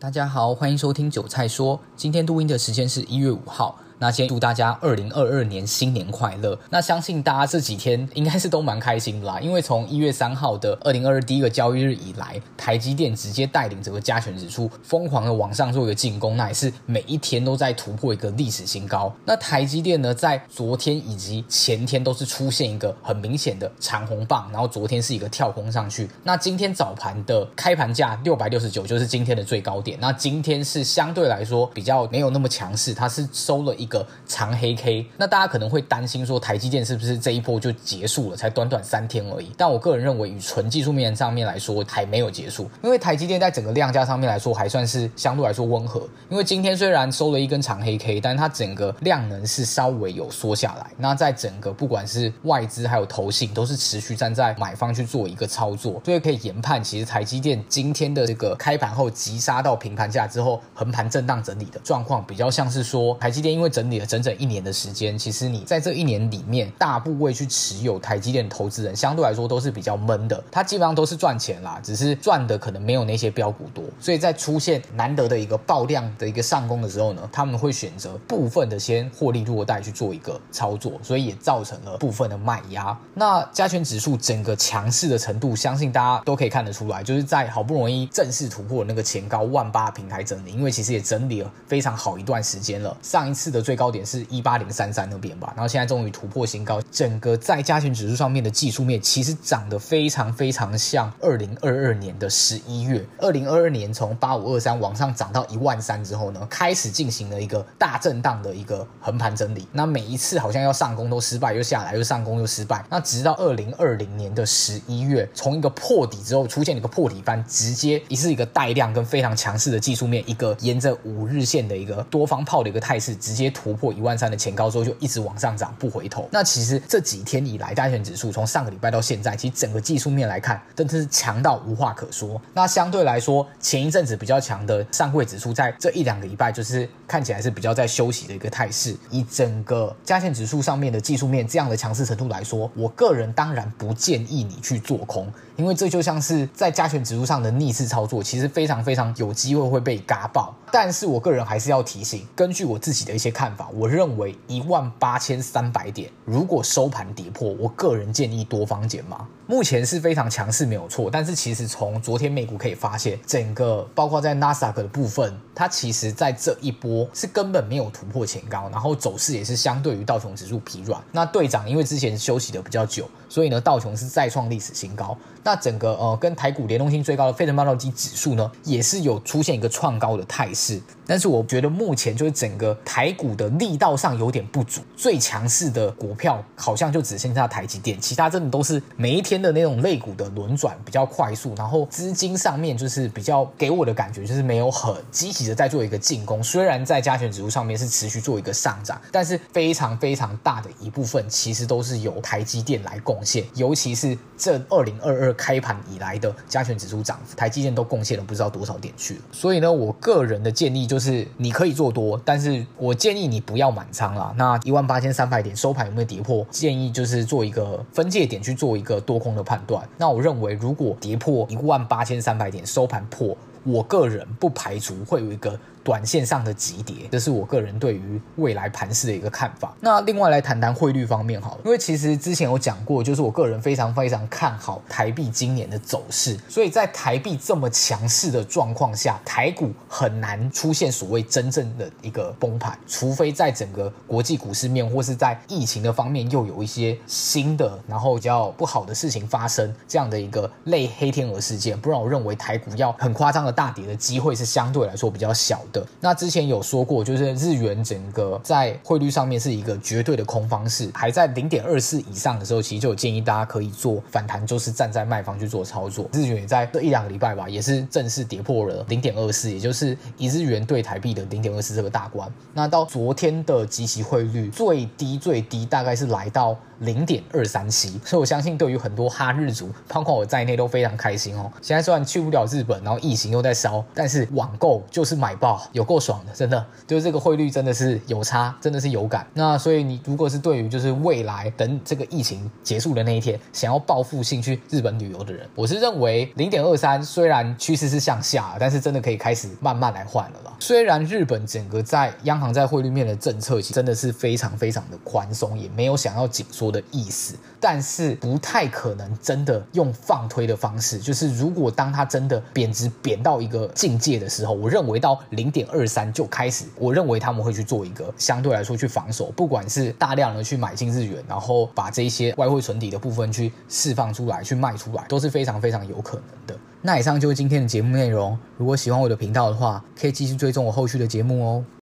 大家好，欢迎收听韭菜说。今天录音的时间是一月五号。那先祝大家二零二二年新年快乐。那相信大家这几天应该是都蛮开心的啦，因为从一月三号的二零二二第一个交易日以来，台积电直接带领整个加权指数疯狂的往上做一个进攻，那也是每一天都在突破一个历史新高。那台积电呢，在昨天以及前天都是出现一个很明显的长红棒，然后昨天是一个跳空上去。那今天早盘的开盘价六百六十九就是今天的最高点。那今天是相对来说比较没有那么强势，它是收了一个长黑 K，那大家可能会担心说台积电是不是这一波就结束了？才短短三天而已。但我个人认为，以纯技术面上面来说，还没有结束。因为台积电在整个量价上面来说，还算是相对来说温和。因为今天虽然收了一根长黑 K，但它整个量能是稍微有缩下来。那在整个不管是外资还有投信，都是持续站在买方去做一个操作，所以可以研判，其实台积电今天的这个开盘后急杀到平盘价之后，横盘震荡整理的状况，比较像是说台积电因为整理了整。整一年的时间，其实你在这一年里面，大部位去持有台积电投资人，相对来说都是比较闷的。他基本上都是赚钱啦，只是赚的可能没有那些标股多。所以在出现难得的一个爆量的一个上攻的时候呢，他们会选择部分的先获利落袋去做一个操作，所以也造成了部分的卖压。那加权指数整个强势的程度，相信大家都可以看得出来，就是在好不容易正式突破那个前高万八平台整理，因为其实也整理了非常好一段时间了。上一次的最高点。是一八零三三那边吧，然后现在终于突破新高，整个在加权指数上面的技术面其实涨得非常非常像二零二二年的十一月，二零二二年从八五二三往上涨到一万三之后呢，开始进行了一个大震荡的一个横盘整理，那每一次好像要上攻都失败，又下来又上攻又失败，那直到二零二零年的十一月，从一个破底之后出现一个破底翻，直接一是一个带量跟非常强势的技术面，一个沿着五日线的一个多方炮的一个态势，直接突破。一万三的前高之后就一直往上涨不回头。那其实这几天以来，加权指数从上个礼拜到现在，其实整个技术面来看，真的是强到无话可说。那相对来说，前一阵子比较强的上柜指数，在这一两个礼拜就是看起来是比较在休息的一个态势。以整个加权指数上面的技术面这样的强势程度来说，我个人当然不建议你去做空，因为这就像是在加权指数上的逆势操作，其实非常非常有机会会被嘎爆。但是我个人还是要提醒，根据我自己的一些看法，我认为一万八千三百点如果收盘跌破，我个人建议多方减码。目前是非常强势没有错，但是其实从昨天美股可以发现，整个包括在纳斯达克的部分，它其实在这一波是根本没有突破前高，然后走势也是相对于道琼指数疲软。那队长因为之前休息的比较久，所以呢道琼是再创历史新高。那整个呃跟台股联动性最高的费城半导体指数呢，也是有出现一个创高的态势。但是我觉得目前就是整个台股的力道上有点不足，最强势的股票好像就只剩下台积电，其他真的都是每一天的那种类股的轮转比较快速，然后资金上面就是比较给我的感觉就是没有很积极的在做一个进攻。虽然在加权指数上面是持续做一个上涨，但是非常非常大的一部分其实都是由台积电来贡献，尤其是这二零二二开盘以来的加权指数涨幅，台积电都贡献了不知道多少点去了。所以呢，我个人的建议就是。你可以做多，但是我建议你不要满仓啦。那一万八千三百点收盘有没有跌破？建议就是做一个分界点去做一个多空的判断。那我认为，如果跌破一万八千三百点收盘破，我个人不排除会有一个。短线上的急跌，这是我个人对于未来盘势的一个看法。那另外来谈谈汇率方面好了，因为其实之前有讲过，就是我个人非常非常看好台币今年的走势，所以在台币这么强势的状况下，台股很难出现所谓真正的一个崩盘，除非在整个国际股市面或是在疫情的方面又有一些新的然后比较不好的事情发生，这样的一个类黑天鹅事件，不然我认为台股要很夸张的大跌的机会是相对来说比较小的。那之前有说过，就是日元整个在汇率上面是一个绝对的空方式，还在零点二四以上的时候，其实就有建议大家可以做反弹，就是站在卖方去做操作。日元也在这一两个礼拜吧，也是正式跌破了零点二四，也就是一日元兑台币的零点二四这个大关。那到昨天的即期汇率最低最低大概是来到零点二三七，所以我相信对于很多哈日族，包括我在内都非常开心哦。现在虽然去不了日本，然后疫情又在烧，但是网购就是买爆，有够爽的，真的，就是这个汇率真的是有差，真的是有感。那所以你如果是对于就是未来等这个疫情结束的那一天，想要报复性去日本旅游的人，我是认为零点二三虽然趋势是向下，但是真的可以开始慢慢来换了啦。虽然日本整个在央行在汇率面的政策，其实真的是非常非常的宽松，也没有想要紧缩的意思，但是不太可能真的用放推的方式。就是如果当它真的贬值贬到一个境界的时候，我认为到零点二三就开始，我认为他们会去做一个相对来说去防守，不管是大量的去买进日元，然后把这些外汇存底的部分去释放出来，去卖出来，都是非常非常有可能的。那以上就是今天的节目内容。如果喜欢我的频道的话，可以继续追踪我后续的节目哦。